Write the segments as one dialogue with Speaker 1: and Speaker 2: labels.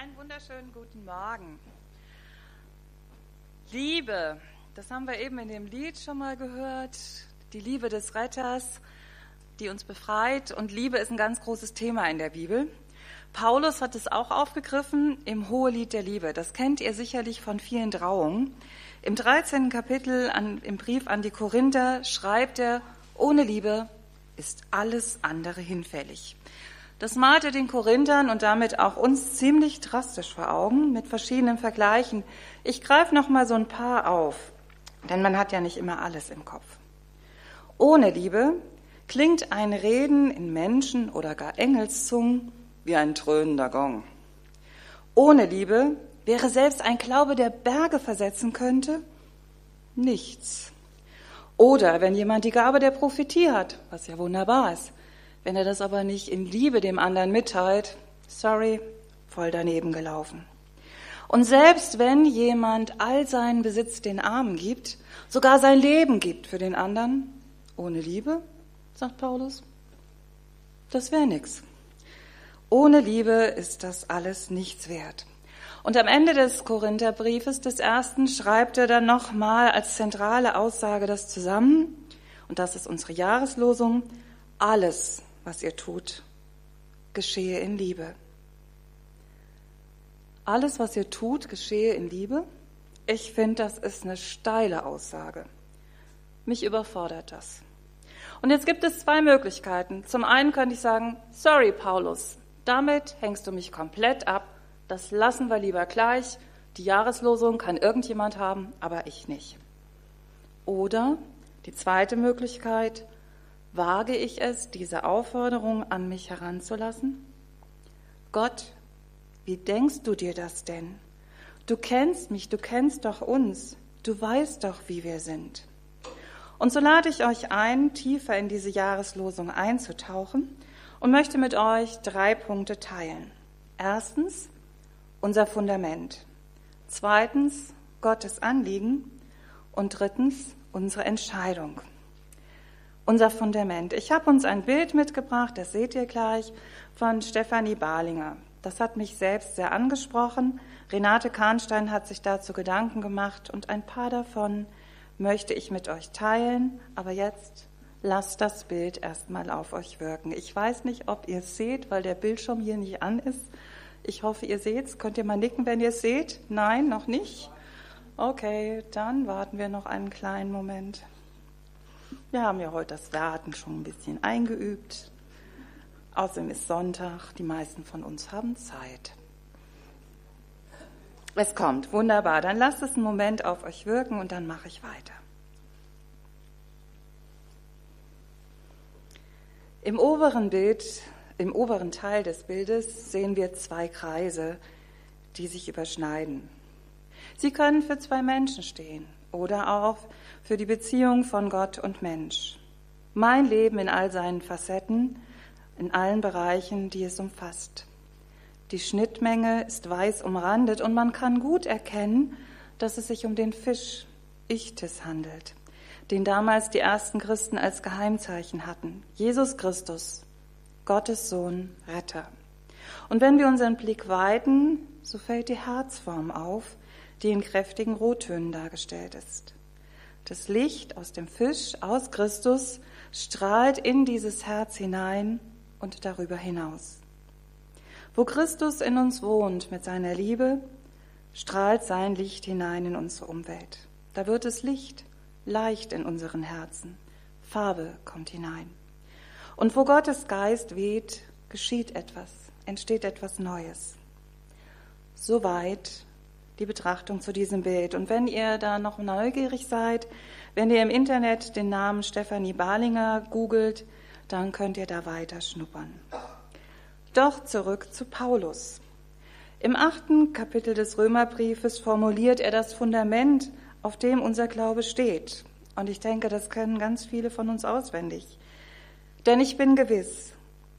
Speaker 1: Einen wunderschönen guten Morgen. Liebe, das haben wir eben in dem Lied schon mal gehört. Die Liebe des Retters, die uns befreit. Und Liebe ist ein ganz großes Thema in der Bibel. Paulus hat es auch aufgegriffen im Hohelied der Liebe. Das kennt ihr sicherlich von vielen Trauungen. Im 13. Kapitel an, im Brief an die Korinther schreibt er, ohne Liebe ist alles andere hinfällig. Das malt er den Korinthern und damit auch uns ziemlich drastisch vor Augen mit verschiedenen Vergleichen. Ich greife noch mal so ein paar auf, denn man hat ja nicht immer alles im Kopf. Ohne Liebe klingt ein Reden in Menschen oder gar Engelszungen wie ein dröhnender Gong. Ohne Liebe wäre selbst ein Glaube, der Berge versetzen könnte, nichts. Oder wenn jemand die Gabe der Prophetie hat, was ja wunderbar ist, wenn er das aber nicht in Liebe dem anderen mitteilt, sorry, voll daneben gelaufen. Und selbst wenn jemand all seinen Besitz den Armen gibt, sogar sein Leben gibt für den anderen, ohne Liebe, sagt Paulus, das wäre nix. Ohne Liebe ist das alles nichts wert. Und am Ende des Korintherbriefes des ersten schreibt er dann nochmal als zentrale Aussage das zusammen, und das ist unsere Jahreslosung, alles, was ihr tut, geschehe in Liebe. Alles, was ihr tut, geschehe in Liebe. Ich finde, das ist eine steile Aussage. Mich überfordert das. Und jetzt gibt es zwei Möglichkeiten. Zum einen könnte ich sagen, sorry Paulus, damit hängst du mich komplett ab. Das lassen wir lieber gleich. Die Jahreslosung kann irgendjemand haben, aber ich nicht. Oder die zweite Möglichkeit, Wage ich es, diese Aufforderung an mich heranzulassen? Gott, wie denkst du dir das denn? Du kennst mich, du kennst doch uns, du weißt doch, wie wir sind. Und so lade ich euch ein, tiefer in diese Jahreslosung einzutauchen und möchte mit euch drei Punkte teilen. Erstens, unser Fundament. Zweitens, Gottes Anliegen. Und drittens, unsere Entscheidung unser Fundament. Ich habe uns ein Bild mitgebracht, das seht ihr gleich, von Stefanie Barlinger. Das hat mich selbst sehr angesprochen. Renate Kahnstein hat sich dazu Gedanken gemacht und ein paar davon möchte ich mit euch teilen. Aber jetzt lasst das Bild erstmal auf euch wirken. Ich weiß nicht, ob ihr es seht, weil der Bildschirm hier nicht an ist. Ich hoffe, ihr seht es. Könnt ihr mal nicken, wenn ihr es seht? Nein, noch nicht? Okay, dann warten wir noch einen kleinen Moment. Wir haben ja heute das Warten schon ein bisschen eingeübt. Außerdem ist Sonntag, die meisten von uns haben Zeit. Es kommt, wunderbar. Dann lasst es einen Moment auf euch wirken und dann mache ich weiter. Im oberen Bild, im oberen Teil des Bildes sehen wir zwei Kreise, die sich überschneiden. Sie können für zwei Menschen stehen oder auch für die Beziehung von Gott und Mensch. Mein Leben in all seinen Facetten, in allen Bereichen, die es umfasst. Die Schnittmenge ist weiß umrandet und man kann gut erkennen, dass es sich um den Fisch Ichtes handelt, den damals die ersten Christen als Geheimzeichen hatten. Jesus Christus, Gottes Sohn, Retter. Und wenn wir unseren Blick weiten, so fällt die Herzform auf, die in kräftigen Rottönen dargestellt ist. Das Licht aus dem Fisch, aus Christus, strahlt in dieses Herz hinein und darüber hinaus. Wo Christus in uns wohnt mit seiner Liebe, strahlt sein Licht hinein in unsere Umwelt. Da wird es Licht, leicht in unseren Herzen. Farbe kommt hinein. Und wo Gottes Geist weht, geschieht etwas, entsteht etwas Neues. Soweit die Betrachtung zu diesem Bild. Und wenn ihr da noch neugierig seid, wenn ihr im Internet den Namen Stefanie Barlinger googelt, dann könnt ihr da weiter schnuppern. Doch zurück zu Paulus. Im achten Kapitel des Römerbriefes formuliert er das Fundament, auf dem unser Glaube steht. Und ich denke, das können ganz viele von uns auswendig. Denn ich bin gewiss,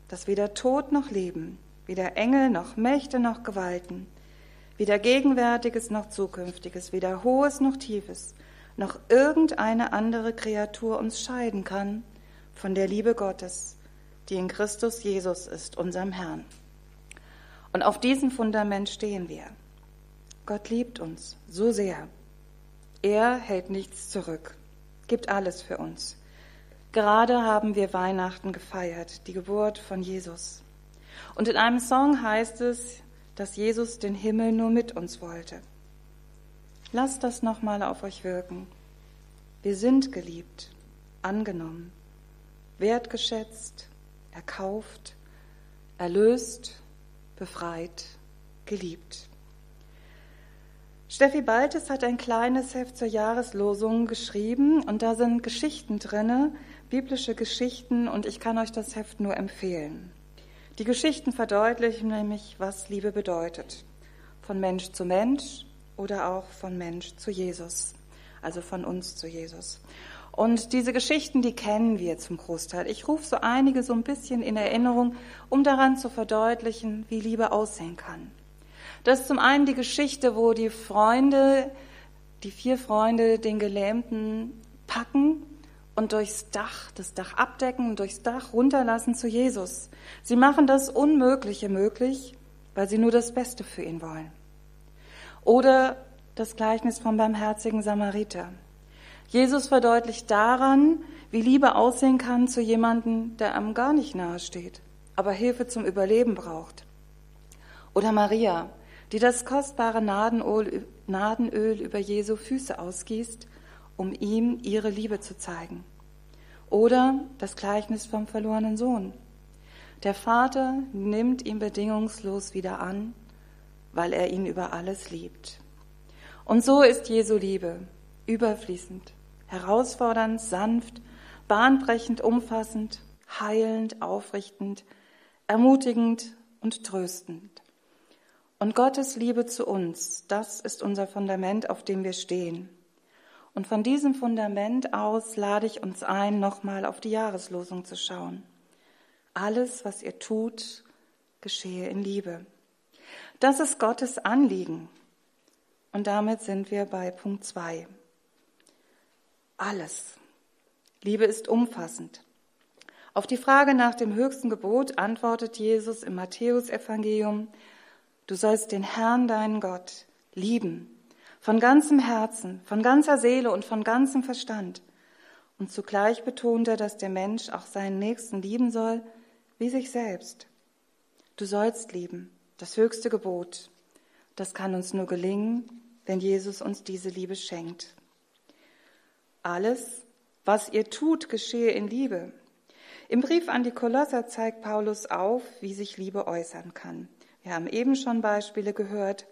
Speaker 1: dass weder Tod noch Leben, weder Engel noch Mächte noch Gewalten, weder Gegenwärtiges noch Zukünftiges, weder Hohes noch Tiefes, noch irgendeine andere Kreatur uns scheiden kann von der Liebe Gottes, die in Christus Jesus ist, unserem Herrn. Und auf diesem Fundament stehen wir. Gott liebt uns so sehr. Er hält nichts zurück, gibt alles für uns. Gerade haben wir Weihnachten gefeiert, die Geburt von Jesus. Und in einem Song heißt es, dass Jesus den Himmel nur mit uns wollte. Lasst das nochmal auf euch wirken. Wir sind geliebt, angenommen, wertgeschätzt, erkauft, erlöst, befreit, geliebt. Steffi Baltes hat ein kleines Heft zur Jahreslosung geschrieben und da sind Geschichten drinne, biblische Geschichten und ich kann euch das Heft nur empfehlen. Die Geschichten verdeutlichen nämlich, was Liebe bedeutet. Von Mensch zu Mensch oder auch von Mensch zu Jesus. Also von uns zu Jesus. Und diese Geschichten, die kennen wir zum Großteil. Ich rufe so einige so ein bisschen in Erinnerung, um daran zu verdeutlichen, wie Liebe aussehen kann. Das ist zum einen die Geschichte, wo die Freunde, die vier Freunde, den Gelähmten packen und durchs Dach, das Dach abdecken durchs Dach runterlassen zu Jesus. Sie machen das Unmögliche möglich, weil sie nur das Beste für ihn wollen. Oder das Gleichnis vom barmherzigen Samariter. Jesus verdeutlicht daran, wie Liebe aussehen kann zu jemandem, der einem gar nicht nahe steht, aber Hilfe zum Überleben braucht. Oder Maria, die das kostbare Nadenöl über Jesu Füße ausgießt, um ihm ihre Liebe zu zeigen. Oder das Gleichnis vom verlorenen Sohn. Der Vater nimmt ihn bedingungslos wieder an, weil er ihn über alles liebt. Und so ist Jesu Liebe überfließend, herausfordernd, sanft, bahnbrechend, umfassend, heilend, aufrichtend, ermutigend und tröstend. Und Gottes Liebe zu uns, das ist unser Fundament, auf dem wir stehen. Und von diesem Fundament aus lade ich uns ein, nochmal auf die Jahreslosung zu schauen. Alles, was ihr tut, geschehe in Liebe. Das ist Gottes Anliegen. Und damit sind wir bei Punkt zwei alles. Liebe ist umfassend. Auf die Frage nach dem höchsten Gebot antwortet Jesus im Matthäusevangelium, du sollst den Herrn, deinen Gott, lieben, von ganzem Herzen, von ganzer Seele und von ganzem Verstand. Und zugleich betont er, dass der Mensch auch seinen Nächsten lieben soll, wie sich selbst. Du sollst lieben, das höchste Gebot. Das kann uns nur gelingen, wenn Jesus uns diese Liebe schenkt. Alles, was ihr tut, geschehe in Liebe. Im Brief an die Kolosser zeigt Paulus auf, wie sich Liebe äußern kann. Wir haben eben schon Beispiele gehört.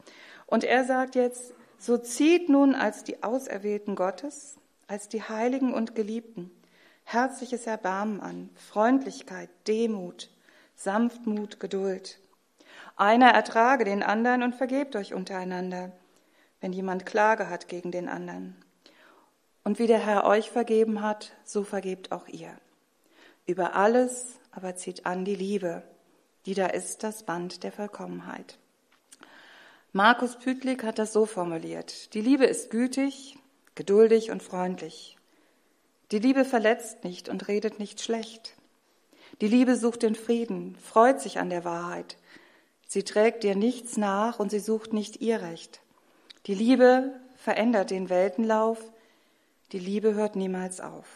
Speaker 1: Und er sagt jetzt, so zieht nun als die Auserwählten Gottes, als die Heiligen und Geliebten, herzliches Erbarmen an, Freundlichkeit, Demut, Sanftmut, Geduld. Einer ertrage den anderen und vergebt euch untereinander, wenn jemand Klage hat gegen den anderen. Und wie der Herr euch vergeben hat, so vergebt auch ihr. Über alles aber zieht an die Liebe, die da ist das Band der Vollkommenheit. Markus Pütlik hat das so formuliert. Die Liebe ist gütig, geduldig und freundlich. Die Liebe verletzt nicht und redet nicht schlecht. Die Liebe sucht den Frieden, freut sich an der Wahrheit. Sie trägt dir nichts nach und sie sucht nicht ihr Recht. Die Liebe verändert den Weltenlauf, die Liebe hört niemals auf.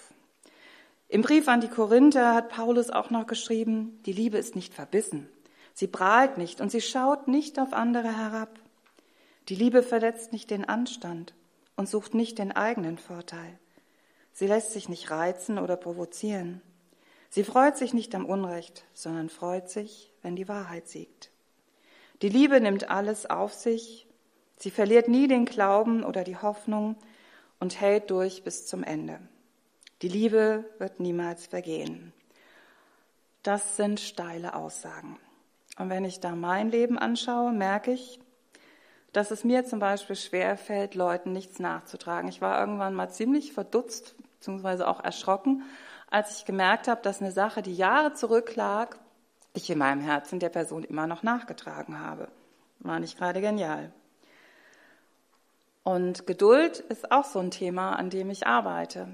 Speaker 1: Im Brief an die Korinther hat Paulus auch noch geschrieben, die Liebe ist nicht verbissen. Sie prahlt nicht und sie schaut nicht auf andere herab. Die Liebe verletzt nicht den Anstand und sucht nicht den eigenen Vorteil. Sie lässt sich nicht reizen oder provozieren. Sie freut sich nicht am Unrecht, sondern freut sich, wenn die Wahrheit siegt. Die Liebe nimmt alles auf sich. Sie verliert nie den Glauben oder die Hoffnung, und hält durch bis zum Ende. Die Liebe wird niemals vergehen. Das sind steile Aussagen. Und wenn ich da mein Leben anschaue, merke ich, dass es mir zum Beispiel schwer fällt, Leuten nichts nachzutragen. Ich war irgendwann mal ziemlich verdutzt, beziehungsweise auch erschrocken, als ich gemerkt habe, dass eine Sache, die Jahre zurücklag, ich in meinem Herzen der Person immer noch nachgetragen habe. War nicht gerade genial. Und Geduld ist auch so ein Thema, an dem ich arbeite.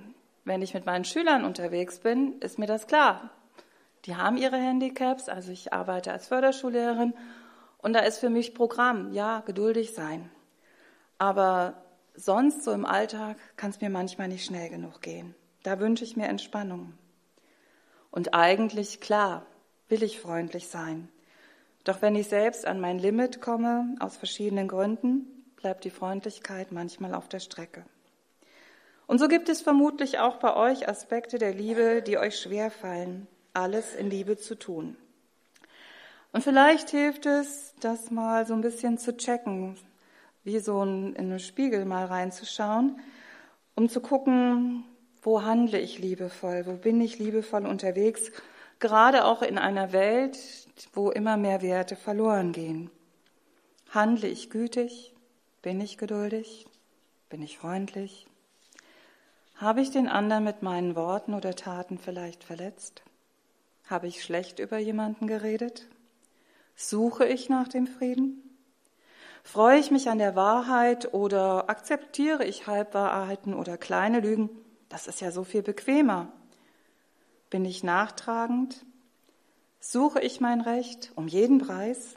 Speaker 1: Wenn ich mit meinen Schülern unterwegs bin, ist mir das klar. Die haben ihre Handicaps, also ich arbeite als Förderschullehrerin Und da ist für mich Programm, ja, geduldig sein. Aber sonst so im Alltag kann es mir manchmal nicht schnell genug gehen. Da wünsche ich mir Entspannung. Und eigentlich, klar, will ich freundlich sein. Doch wenn ich selbst an mein Limit komme, aus verschiedenen Gründen, bleibt die Freundlichkeit manchmal auf der Strecke. Und so gibt es vermutlich auch bei euch Aspekte der Liebe, die euch schwer fallen, alles in Liebe zu tun. Und vielleicht hilft es, das mal so ein bisschen zu checken, wie so in einen Spiegel mal reinzuschauen, um zu gucken, wo handle ich liebevoll, wo bin ich liebevoll unterwegs, gerade auch in einer Welt, wo immer mehr Werte verloren gehen. Handle ich gütig? Bin ich geduldig? Bin ich freundlich? Habe ich den anderen mit meinen Worten oder Taten vielleicht verletzt? Habe ich schlecht über jemanden geredet? Suche ich nach dem Frieden? Freue ich mich an der Wahrheit oder akzeptiere ich Halbwahrheiten oder kleine Lügen? Das ist ja so viel bequemer. Bin ich nachtragend? Suche ich mein Recht um jeden Preis?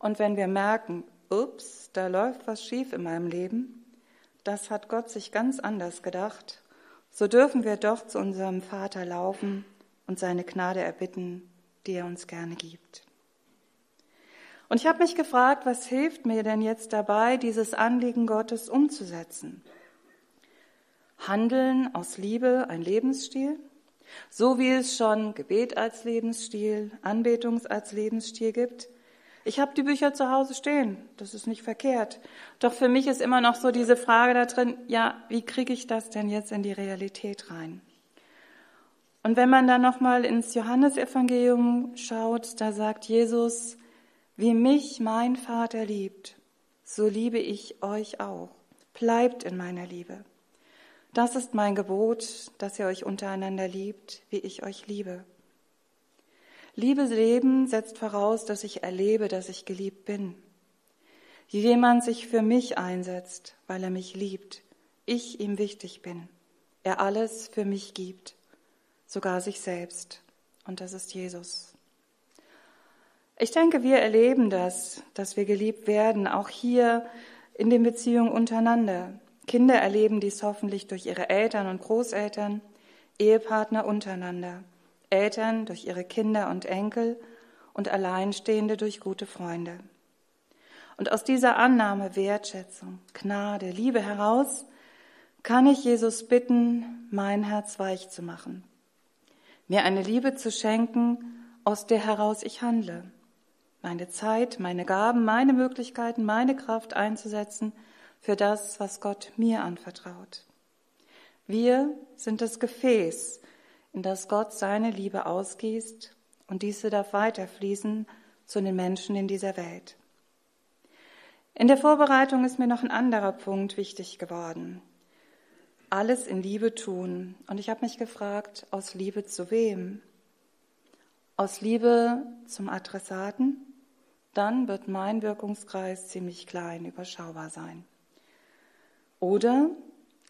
Speaker 1: Und wenn wir merken, ups, da läuft was schief in meinem Leben, das hat Gott sich ganz anders gedacht, so dürfen wir doch zu unserem Vater laufen und seine Gnade erbitten, die er uns gerne gibt. Und ich habe mich gefragt, was hilft mir denn jetzt dabei, dieses Anliegen Gottes umzusetzen? Handeln aus Liebe ein Lebensstil? So wie es schon Gebet als Lebensstil, Anbetung als Lebensstil gibt. Ich habe die Bücher zu Hause stehen, das ist nicht verkehrt. Doch für mich ist immer noch so diese Frage da drin, ja, wie kriege ich das denn jetzt in die Realität rein? Und wenn man dann nochmal ins Johannesevangelium schaut, da sagt Jesus, wie mich mein Vater liebt, so liebe ich euch auch. Bleibt in meiner Liebe. Das ist mein Gebot, dass ihr euch untereinander liebt, wie ich euch liebe. Liebe Leben setzt voraus, dass ich erlebe, dass ich geliebt bin. Jemand sich für mich einsetzt, weil er mich liebt, ich ihm wichtig bin, er alles für mich gibt, sogar sich selbst. Und das ist Jesus. Ich denke, wir erleben das, dass wir geliebt werden, auch hier in den Beziehungen untereinander. Kinder erleben dies hoffentlich durch ihre Eltern und Großeltern, Ehepartner untereinander, Eltern durch ihre Kinder und Enkel und Alleinstehende durch gute Freunde. Und aus dieser Annahme, Wertschätzung, Gnade, Liebe heraus kann ich Jesus bitten, mein Herz weich zu machen, mir eine Liebe zu schenken, aus der heraus ich handle, meine Zeit, meine Gaben, meine Möglichkeiten, meine Kraft einzusetzen, für das, was Gott mir anvertraut. Wir sind das Gefäß, in das Gott seine Liebe ausgießt und diese darf weiterfließen zu den Menschen in dieser Welt. In der Vorbereitung ist mir noch ein anderer Punkt wichtig geworden. Alles in Liebe tun. Und ich habe mich gefragt, aus Liebe zu wem? Aus Liebe zum Adressaten? Dann wird mein Wirkungskreis ziemlich klein, überschaubar sein oder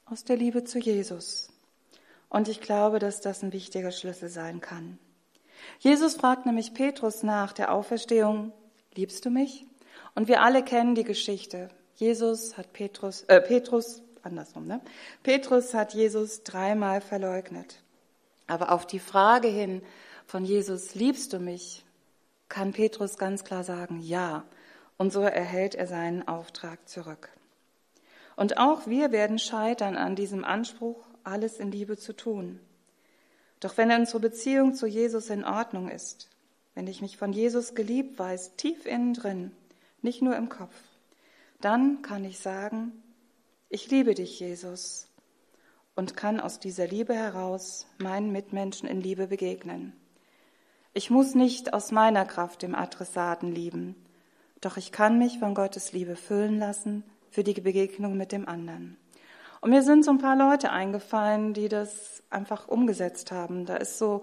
Speaker 1: aus der Liebe zu Jesus. Und ich glaube, dass das ein wichtiger Schlüssel sein kann. Jesus fragt nämlich Petrus nach der Auferstehung, liebst du mich? Und wir alle kennen die Geschichte. Jesus hat Petrus, äh, Petrus, andersrum, ne? Petrus hat Jesus dreimal verleugnet. Aber auf die Frage hin von Jesus, liebst du mich? Kann Petrus ganz klar sagen, ja. Und so erhält er seinen Auftrag zurück. Und auch wir werden scheitern an diesem Anspruch, alles in Liebe zu tun. Doch wenn unsere Beziehung zu Jesus in Ordnung ist, wenn ich mich von Jesus geliebt weiß, tief innen drin, nicht nur im Kopf, dann kann ich sagen, ich liebe dich, Jesus, und kann aus dieser Liebe heraus meinen Mitmenschen in Liebe begegnen. Ich muss nicht aus meiner Kraft dem Adressaten lieben, doch ich kann mich von Gottes Liebe füllen lassen für die Begegnung mit dem anderen. Und mir sind so ein paar Leute eingefallen, die das einfach umgesetzt haben. Da ist so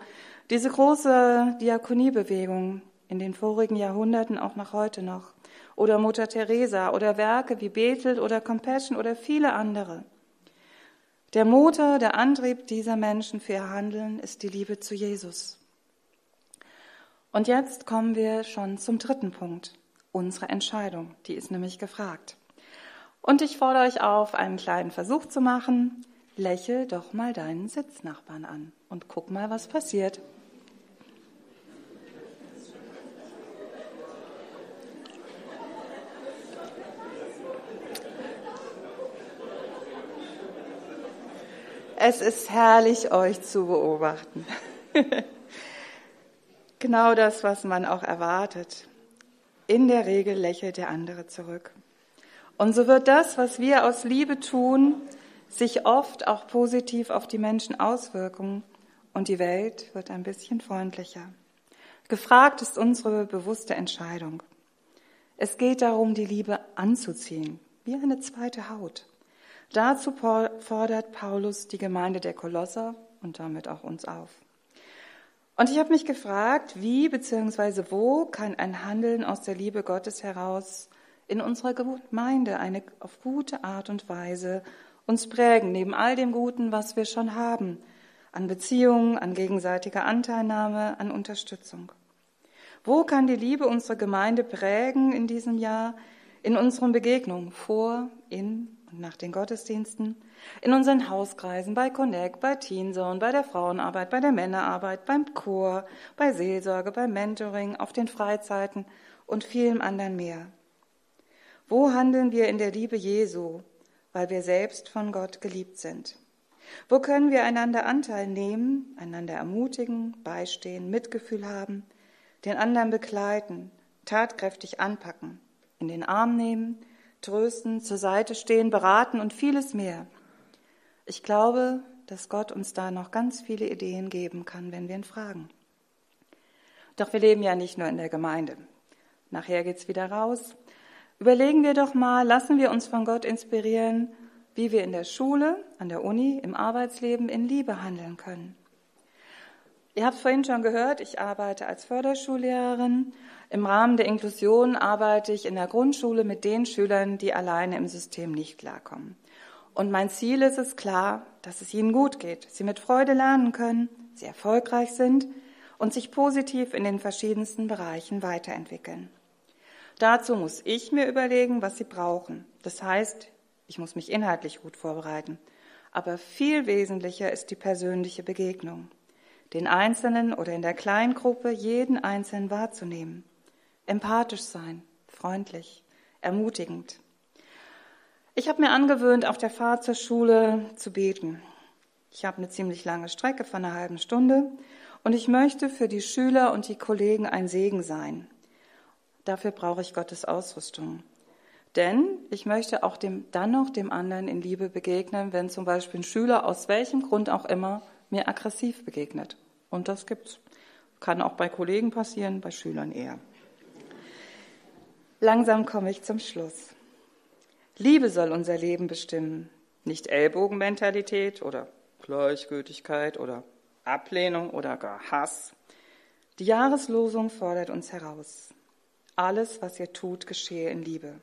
Speaker 1: diese große Diakoniebewegung in den vorigen Jahrhunderten, auch nach heute noch. Oder Mutter Teresa oder Werke wie Bethel oder Compassion oder viele andere. Der Motor, der Antrieb dieser Menschen für ihr Handeln ist die Liebe zu Jesus. Und jetzt kommen wir schon zum dritten Punkt. unsere Entscheidung. Die ist nämlich gefragt. Und ich fordere euch auf, einen kleinen Versuch zu machen. Lächel doch mal deinen Sitznachbarn an und guck mal, was passiert. Es ist herrlich, euch zu beobachten. genau das, was man auch erwartet. In der Regel lächelt der andere zurück. Und so wird das, was wir aus Liebe tun, sich oft auch positiv auf die Menschen auswirken und die Welt wird ein bisschen freundlicher. Gefragt ist unsere bewusste Entscheidung. Es geht darum, die Liebe anzuziehen, wie eine zweite Haut. Dazu fordert Paulus die Gemeinde der Kolosser und damit auch uns auf. Und ich habe mich gefragt, wie bzw. wo kann ein Handeln aus der Liebe Gottes heraus in unserer Gemeinde eine auf gute Art und Weise uns prägen, neben all dem Guten, was wir schon haben, an Beziehungen, an gegenseitiger Anteilnahme, an Unterstützung. Wo kann die Liebe unsere Gemeinde prägen in diesem Jahr, in unseren Begegnungen vor, in und nach den Gottesdiensten, in unseren Hauskreisen, bei Connect, bei Teenzone, bei der Frauenarbeit, bei der Männerarbeit, beim Chor, bei Seelsorge, beim Mentoring, auf den Freizeiten und vielem anderen mehr. Wo handeln wir in der Liebe Jesu, weil wir selbst von Gott geliebt sind? Wo können wir einander Anteil nehmen, einander ermutigen, beistehen, Mitgefühl haben, den anderen begleiten, tatkräftig anpacken, in den Arm nehmen, trösten, zur Seite stehen, beraten und vieles mehr. Ich glaube, dass Gott uns da noch ganz viele Ideen geben kann, wenn wir ihn fragen. Doch wir leben ja nicht nur in der Gemeinde. Nachher geht's wieder raus. Überlegen wir doch mal, lassen wir uns von Gott inspirieren, wie wir in der Schule, an der Uni, im Arbeitsleben in Liebe handeln können. Ihr habt vorhin schon gehört, ich arbeite als Förderschullehrerin im Rahmen der Inklusion arbeite ich in der Grundschule mit den Schülern, die alleine im System nicht klarkommen. Und mein Ziel ist es klar, dass es ihnen gut geht, sie mit Freude lernen können, sie erfolgreich sind und sich positiv in den verschiedensten Bereichen weiterentwickeln. Dazu muss ich mir überlegen, was sie brauchen. Das heißt, ich muss mich inhaltlich gut vorbereiten. Aber viel wesentlicher ist die persönliche Begegnung. Den Einzelnen oder in der Kleingruppe jeden Einzelnen wahrzunehmen empathisch sein, freundlich, ermutigend. Ich habe mir angewöhnt, auf der Fahrt zur Schule zu beten. Ich habe eine ziemlich lange Strecke von einer halben Stunde und ich möchte für die Schüler und die Kollegen ein Segen sein. Dafür brauche ich Gottes Ausrüstung. Denn ich möchte auch dem, dann noch dem anderen in Liebe begegnen, wenn zum Beispiel ein Schüler aus welchem Grund auch immer mir aggressiv begegnet. Und das gibt's. Kann auch bei Kollegen passieren, bei Schülern eher. Langsam komme ich zum Schluss. Liebe soll unser Leben bestimmen, nicht Ellbogenmentalität oder Gleichgültigkeit oder Ablehnung oder gar Hass. Die Jahreslosung fordert uns heraus. Alles, was ihr tut, geschehe in Liebe.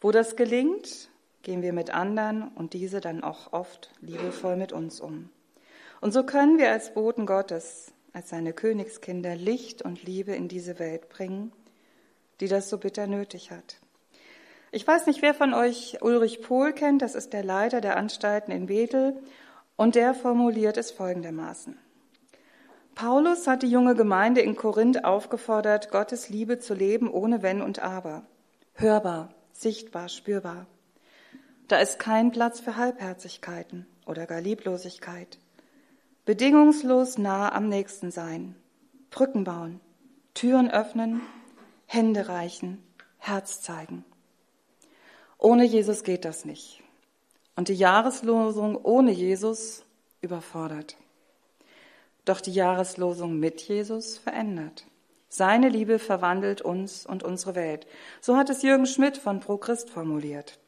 Speaker 1: Wo das gelingt, gehen wir mit anderen und diese dann auch oft liebevoll mit uns um. Und so können wir als Boten Gottes, als seine Königskinder Licht und Liebe in diese Welt bringen die das so bitter nötig hat. Ich weiß nicht, wer von euch Ulrich Pohl kennt, das ist der Leiter der Anstalten in Bethel, und der formuliert es folgendermaßen. Paulus hat die junge Gemeinde in Korinth aufgefordert, Gottes Liebe zu leben ohne Wenn und Aber. Hörbar, sichtbar, spürbar. Da ist kein Platz für Halbherzigkeiten oder gar Lieblosigkeit. Bedingungslos nah am Nächsten sein, Brücken bauen, Türen öffnen, Hände reichen, Herz zeigen. Ohne Jesus geht das nicht. Und die Jahreslosung ohne Jesus überfordert. Doch die Jahreslosung mit Jesus verändert. Seine Liebe verwandelt uns und unsere Welt. So hat es Jürgen Schmidt von Pro Christ formuliert.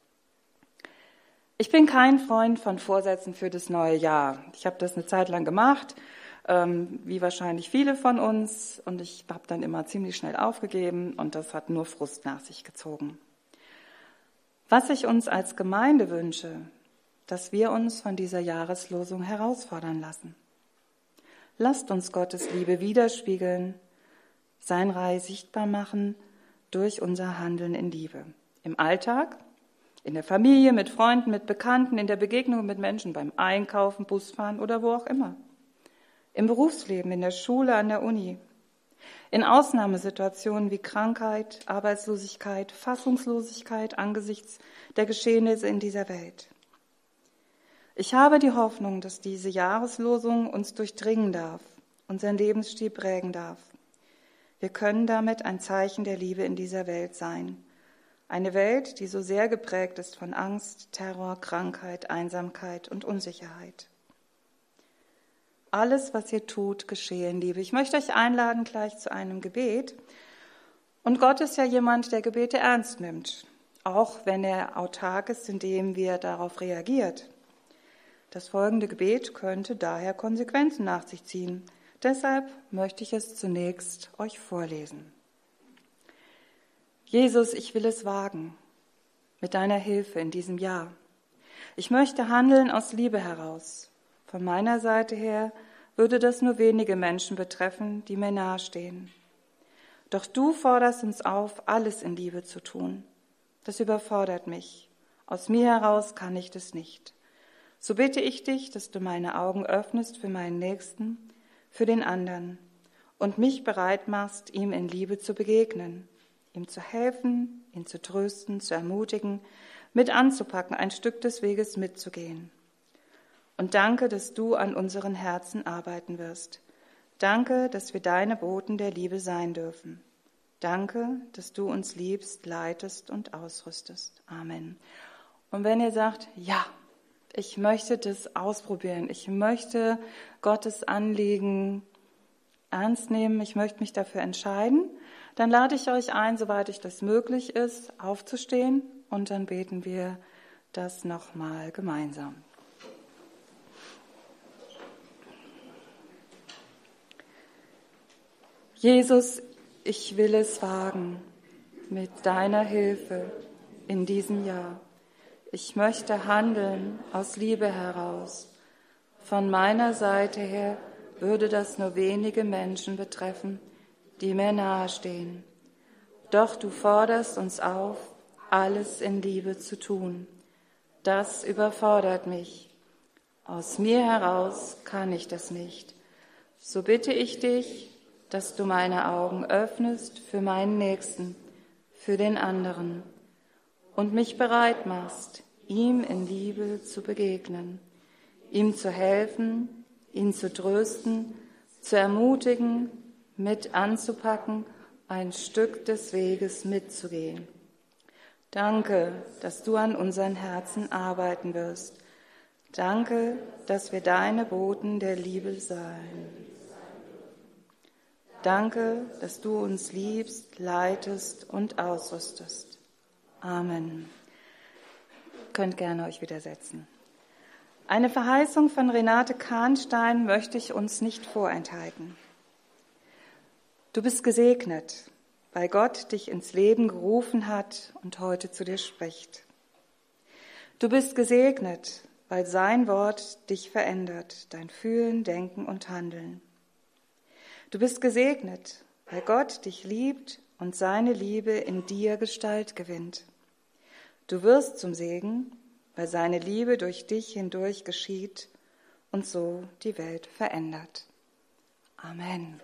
Speaker 1: Ich bin kein Freund von Vorsätzen für das neue Jahr. Ich habe das eine Zeit lang gemacht ähm, wie wahrscheinlich viele von uns. Und ich habe dann immer ziemlich schnell aufgegeben und das hat nur Frust nach sich gezogen. Was ich uns als Gemeinde wünsche, dass wir uns von dieser Jahreslosung herausfordern lassen. Lasst uns Gottes Liebe widerspiegeln, sein Reich sichtbar machen, durch unser Handeln in Liebe. Im Alltag, in der Familie, mit Freunden, mit Bekannten, in der Begegnung mit Menschen, beim Einkaufen, Busfahren oder wo auch immer. Im Berufsleben, in der Schule, an der Uni. In Ausnahmesituationen wie Krankheit, Arbeitslosigkeit, Fassungslosigkeit angesichts der Geschehnisse in dieser Welt. Ich habe die Hoffnung, dass diese Jahreslosung uns durchdringen darf, unseren Lebensstil prägen darf. Wir können damit ein Zeichen der Liebe in dieser Welt sein. Eine Welt, die so sehr geprägt ist von Angst, Terror, Krankheit, Einsamkeit und Unsicherheit. Alles, was ihr tut, geschehe in Liebe. Ich möchte euch einladen gleich zu einem Gebet. Und Gott ist ja jemand, der Gebete ernst nimmt, auch wenn er autark ist, indem wir darauf reagiert. Das folgende Gebet könnte daher Konsequenzen nach sich ziehen. Deshalb möchte ich es zunächst euch vorlesen. Jesus, ich will es wagen, mit deiner Hilfe in diesem Jahr. Ich möchte handeln aus Liebe heraus. Von meiner Seite her würde das nur wenige Menschen betreffen, die mir nahestehen. Doch du forderst uns auf, alles in Liebe zu tun. Das überfordert mich. Aus mir heraus kann ich das nicht. So bitte ich dich, dass du meine Augen öffnest für meinen Nächsten, für den anderen und mich bereit machst, ihm in Liebe zu begegnen ihm zu helfen, ihn zu trösten, zu ermutigen, mit anzupacken, ein Stück des Weges mitzugehen. Und danke, dass du an unseren Herzen arbeiten wirst. Danke, dass wir deine Boten der Liebe sein dürfen. Danke, dass du uns liebst, leitest und ausrüstest. Amen. Und wenn ihr sagt, ja, ich möchte das ausprobieren, ich möchte Gottes Anliegen ernst nehmen, ich möchte mich dafür entscheiden, dann lade ich euch ein, soweit ich das möglich ist, aufzustehen und dann beten wir das nochmal gemeinsam. Jesus, ich will es wagen mit deiner Hilfe in diesem Jahr. Ich möchte handeln aus Liebe heraus. Von meiner Seite her würde das nur wenige Menschen betreffen, die mir nahestehen. Doch du forderst uns auf, alles in Liebe zu tun. Das überfordert mich. Aus mir heraus kann ich das nicht. So bitte ich dich, dass du meine Augen öffnest für meinen Nächsten, für den anderen und mich bereit machst, ihm in Liebe zu begegnen, ihm zu helfen, ihn zu trösten, zu ermutigen mit anzupacken, ein Stück des Weges mitzugehen. Danke, dass du an unseren Herzen arbeiten wirst. Danke, dass wir deine Boten der Liebe sein. Danke, dass du uns liebst, leitest und ausrüstest. Amen. Könnt gerne euch widersetzen. Eine Verheißung von Renate Kahnstein möchte ich uns nicht vorenthalten. Du bist gesegnet, weil Gott dich ins Leben gerufen hat und heute zu dir spricht. Du bist gesegnet, weil sein Wort dich verändert, dein Fühlen, Denken und Handeln. Du bist gesegnet, weil Gott dich liebt und seine Liebe in dir Gestalt gewinnt. Du wirst zum Segen, weil seine Liebe durch dich hindurch geschieht und so die Welt verändert. Amen.